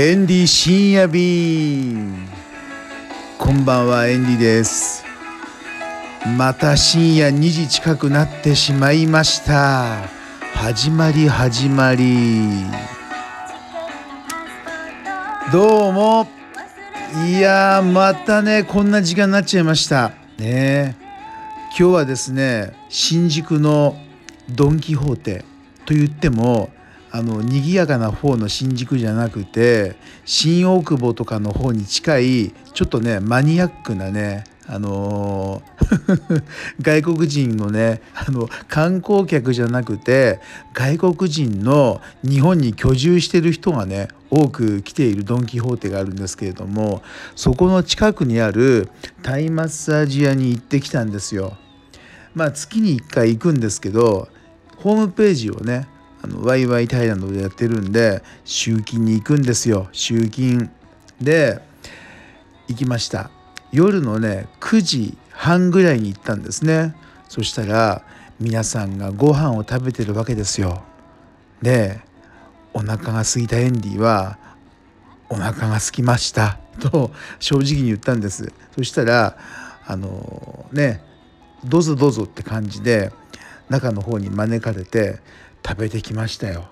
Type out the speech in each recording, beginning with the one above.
エンディ深夜便こんばんはエンディです。また深夜2時近くなってしまいました。始まり始まり。どうも。いやまたねこんな時間になっちゃいました。ね。今日はですね新宿のドン・キホーテと言ってもあの賑やかな方の新宿じゃなくて新大久保とかの方に近いちょっとねマニアックなねあのー 外国人のねあの観光客じゃなくて外国人の日本に居住してる人がね多く来ているドン・キホーテがあるんですけれどもそこの近くにあるタイマッサージ屋に行ってきたんですよ。まあ月に1回行くんですけどホームページをねあのワイワイタイランドでやってるんで集金に行くんですよ。集金で行きました。夜のね9時半ぐらいに行ったんですね。そしたら皆さんがご飯を食べてるわけですよ。でお腹が空いたエンディはお腹が空きました。と正直に言ったんです。そしたらあのねどうぞどうぞって感じで中の方に招かれて食べてきましたよ。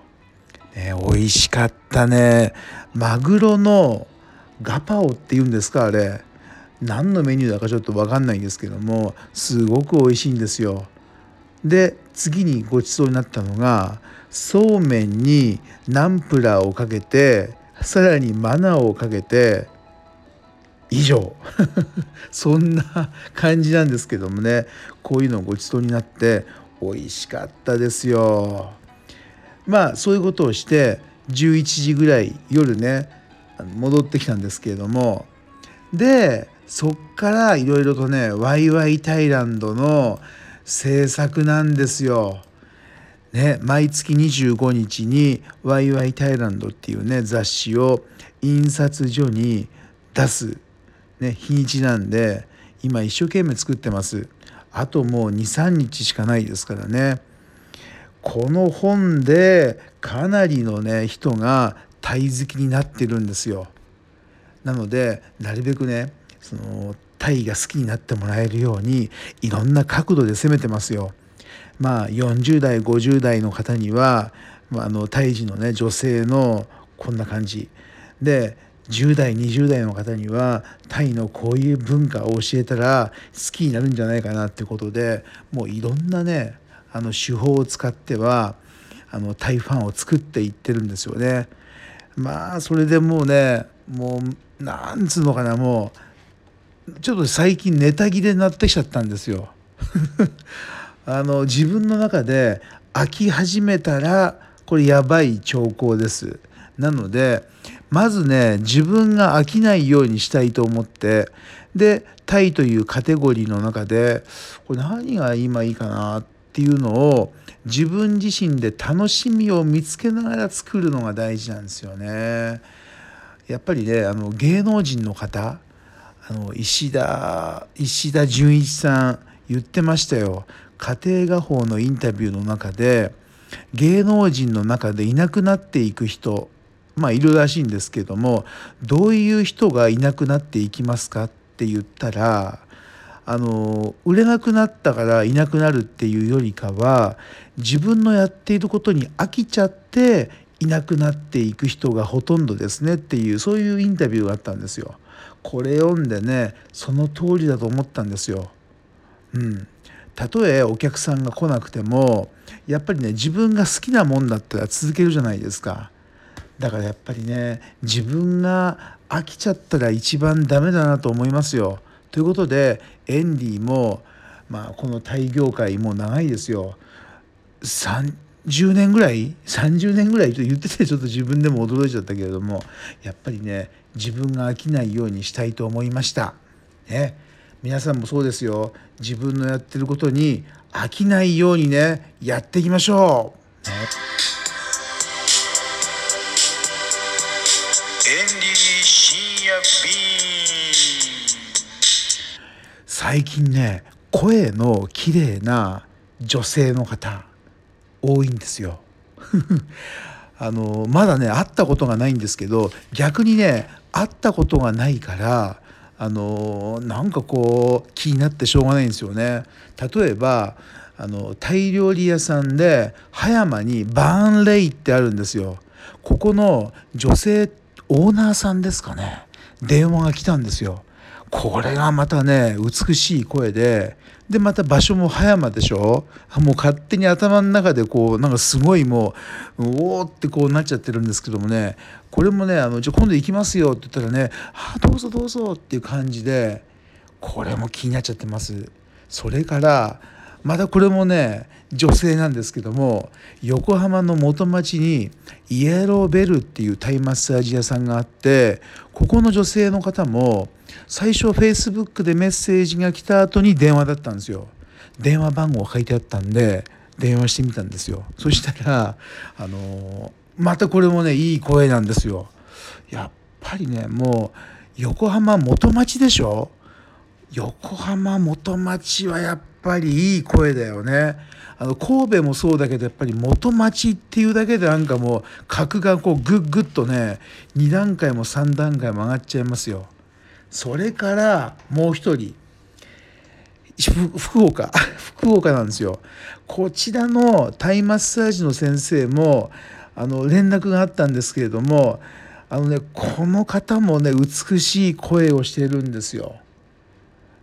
ね、美味しかったね。マグロのガパオっていうんですかあれ。何のメニューだかちょっと分かんないんですけどもすごく美味しいんですよ。で次にごちそうになったのがそうめんにナンプラーをかけてさらにマナーをかけて以上 そんな感じなんですけどもねこういうのをごちそうになって美味しかったですよ。まあそういうことをして11時ぐらい夜ね戻ってきたんですけれどもでそっからいろいろとねワイワイタイランドの制作なんですよ。ね、毎月25日に「ワイワイタイランド」っていうね雑誌を印刷所に出す、ね、日にちなんで今一生懸命作ってます。あともう23日しかないですからね。この本でかなりのね人がタイ好きになってるんですよ。なのでなるべくねそのタイが好きになってもらえるようにいろんな角度で攻めてますよ。まあ40代50代の方には、あのタイ人のね女性のこんな感じで10代20代の方にはタイのこういう文化を教えたら好きになるんじゃないかなってことでもういろんなねあの手法を使ってはあのタイファンを作っていってるんですよね。まあそれでもうねもうなんつうのかなもうちょっと最近ネタ切れになってきちゃったんですよ。あの自分の中で飽き始めたらこれやばい兆候です。なのでまずね自分が飽きないようにしたいと思ってでタイというカテゴリーの中でこれ何が今いいかなってっていうのを自分自身で楽しみを見つけながら作るのが大事なんですよね。やっぱりねあの芸能人の方あの石田石田純一さん言ってましたよ家庭画報のインタビューの中で芸能人の中でいなくなっていく人まあいるらしいんですけどもどういう人がいなくなっていきますかって言ったらあの売れなくなったからいなくなるっていうよりかは自分のやっていることに飽きちゃっていなくなっていく人がほとんどですねっていうそういうインタビューがあったんですよ。これ読んでねその通りだと思ったんですよ。うん、たとえお客さんが来なくてもやっぱりね自分が好きなもんだったら続けるじゃないですか。だからやっぱりね自分が飽きちゃったら一番ダメだなと思いますよ。ということでエンディも、まあ、このタイ業界も長いですよ。30年ぐらい？30年ぐらいと言っててちょっと自分でも驚いちゃったけれどもやっぱりね自分が飽きないようにしたいと思いました。ね、皆さんもそうですよ自分のやってることに飽きないようにねやっていきましょう。ねエンディ深夜最近ね声の綺麗な女性の方多いんですよ あのまだね会ったことがないんですけど逆にね会ったことがないからあのなんかこう気になってしょうがないんですよね。例えばあのタイ料理屋さんで葉山にバーンレイってあるんですよ。ここの女性オーナーさんですかね電話が来たんですよ。これがまたね美しい声ででまた場所も葉山でしょ？もう勝手に頭の中でこうなんかすごいもうおおってこうなっちゃってるんですけどもね。これもねあのじゃ今度行きますよって言ったらねあどうぞどうぞっていう感じでこれも気になっちゃってます。それからまたこれもね女性なんですけども横浜の元町にイエローベルっていうタイマッサージ屋さんがあってここの女性の方も最初フェイスブックでメッセージが来た後に電話だったんですよ。電話番号書いてあったんで電話してみたんですよ。そしたらあのまたこれもねいい声なんですよ。やっぱりねもう横浜元町でしょ？横浜元町はやっぱりいい声だよねあの神戸もそうだけどやっぱり元町っていうだけでなんかもう格がこうグッグッとね2段階も3段階も上がっちゃいますよ。それからもう一人福岡 福岡なんですよ。こちらのタイマッサージの先生もあの連絡があったんですけれどもあのねこの方もね美しい声をしてるんですよ。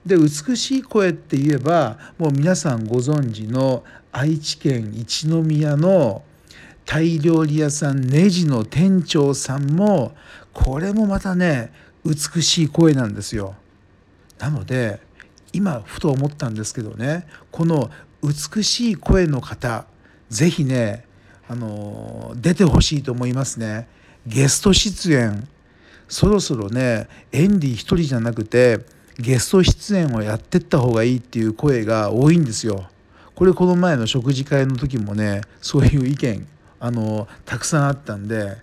で美しい声って言えばもう皆さんご存知の愛知県一宮のタイ料理屋さんネジの店長さんもこれもまたね美しい声なんですよ。なので今ふと思ったんですけどねこの美しい声の方是非ねあの出てほしいと思いますね。ゲスト出演そろそろねエンディ一人じゃなくてゲスト出演をやってった方がいいっていう声が多いんですよ。これこの前の食事会の時もねそういう意見あのたくさんあったんで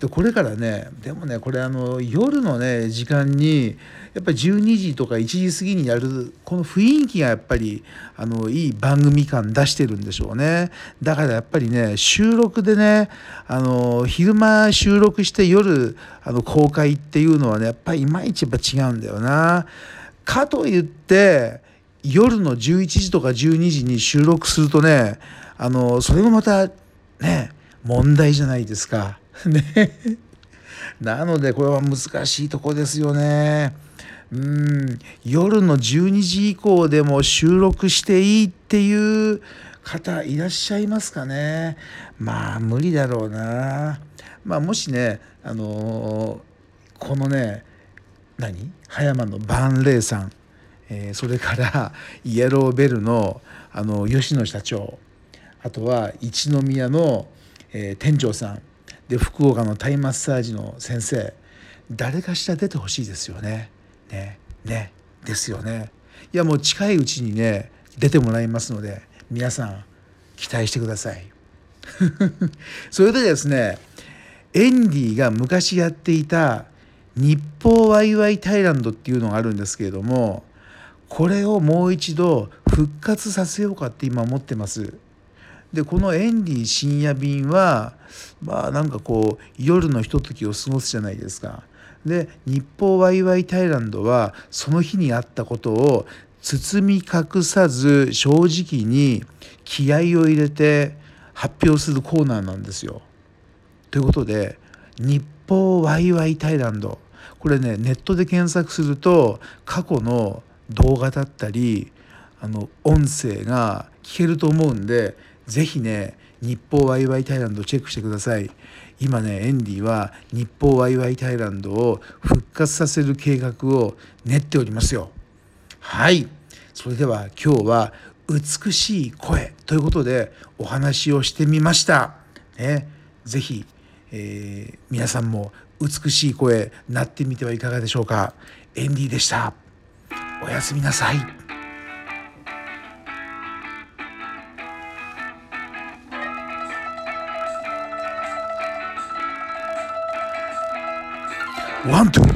でこれからねでもねこれあの夜のね時間にやっぱり12時とか1時過ぎにやるこの雰囲気がやっぱりあのいい番組感出してるんでしょうねだからやっぱりね収録でねあの昼間収録して夜あの公開っていうのはねやっぱりいまいちやっぱ違うんだよな。かといって夜の11時とか12時に収録するとねあのそれもまたね問題じゃないですか。ね。なのでこれは難しいとこですよね。うん。夜の12時以降でも収録していいっていう方いらっしゃいますかね。まあ無理だろうな。まあもしねあのー、このね何？葉山のバンレイさん、えー、それからイエローベルのあの吉野社長。あとは一宮の、えー、店長さん。で福岡のタイマッサージの先生誰かしら出てほしいですよね。ねねですよね。いやもう近いうちにね出てもらいますので皆さん期待してください。それでですねエンディが昔やっていた日報ワイワイタイランドっていうのがあるんですけれどもこれをもう一度復活させようかって今思ってます。でこのエンディ深夜便はまあなんかこう夜のひとときを過ごすじゃないですか。で日報ワイワイタイランドはその日にあったことを包み隠さず正直に気合を入れて発表するコーナーなんですよ。ということで日報ワイワイタイランドこれねネットで検索すると過去の動画だったりあの音声が聞けると思うんで是非ね日報ワイワイタイランドチェックしてください。今ねエンディは日報ワイワイタイランドを復活させる計画を練っておりますよ。はい。それでは今日は美しい声ということでお話をしてみました。ね。是非、えー、皆さんも美しい声なってみてはいかがでしょうか。エンディでした。おやすみなさい。One, two.